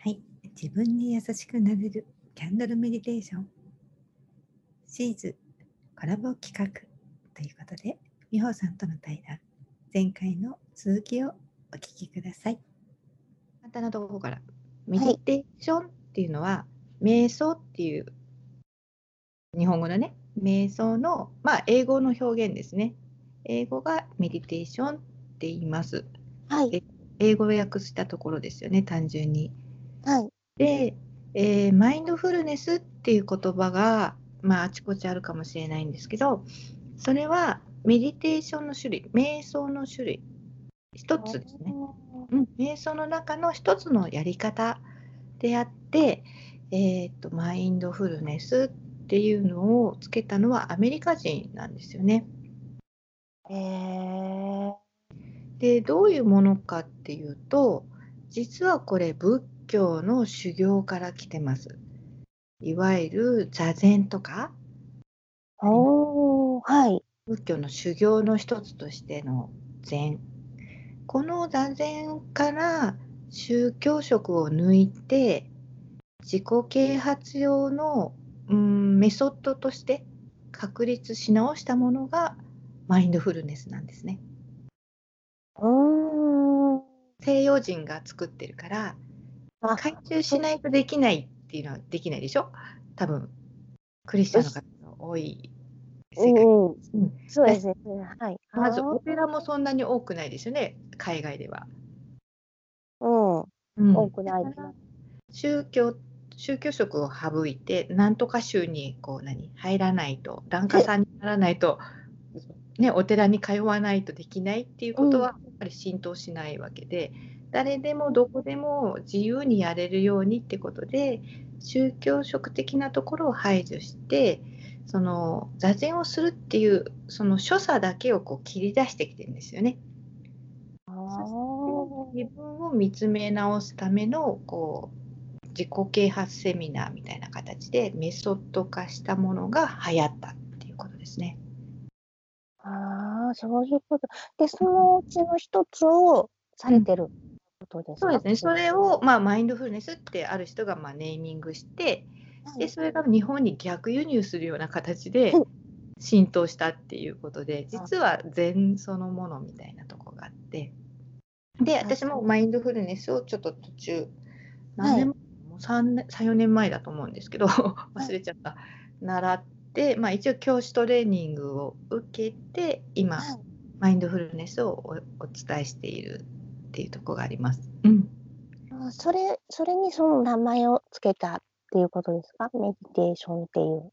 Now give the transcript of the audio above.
はい。自分に優しくなれるキャンドルメディテーション。シーズコラボ企画ということで、美穂さんとの対談、前回の続きをお聞きください。簡単なところから、メディテーションっていうのは、瞑想っていう日本語のね、瞑想の、まあ、英語の表現ですね。英語がメディテーションって言います。はい。で英語を訳したところですよね、単純に。はい。で、えーマインドフルネスっていう言葉が、まあ、あちこちあるかもしれないんですけど、それはメディテーションの種類、瞑想の種類、一つですね。うん、瞑想の中の一つのやり方であって、えー、とマインドフルネスっていうのをつけたのはアメリカ人なんですよね。えー、でどういうものかっていうと実はこれ仏教の修行から来てます。いわゆる座禅とかおー、はい。仏教の修行の一つとしての禅この座禅から宗教色を抜いて自己啓発用の、うん、メソッドとして確立し直したものがマインドフルネスなんですね。西洋人が作ってるからあ回収しないとできないっていうのはできないでしょ？多分。クリスチャンの方が多い世界、うん、うん。そうですね。はい。まずお寺もそんなに多くないですよね海外では。うん、うん。多くない宗教宗教色を省いてなんとか宗にこう何入らないと檀家さんにならないと、ね、お寺に通わないとできないっていうことはやっぱり浸透しないわけで、誰でもどこでも自由にやれるようにってことで宗教色的なところを排除してその座禅をするっていうその所作だけをこう切り出してきてるんですよね。自分を見つめ直すためのこう自己啓発セミナーみたいな形でメソッド化したものが流行ったっていうことですね。あー、そういうこと。で、そのうちの一つをされてることですか、そうですね。それを、まあ、マインドフルネスってある人がまあネーミングして、でそれが日本に逆輸入するような形でうん浸透したっていうことで、実は禅そのものみたいなとこがあって、で、私もマインドフルネスをちょっと途中、何年前、もう3年、3、4年前だと思うんですけど、忘れちゃった。習って、まあ一応教師トレーニングを受けて、今、はい。マインドフルネスをおお伝えしているっていうところがあります。うん。あそれ、それにその名前をつけたっていうことですか？メディテーションっていう。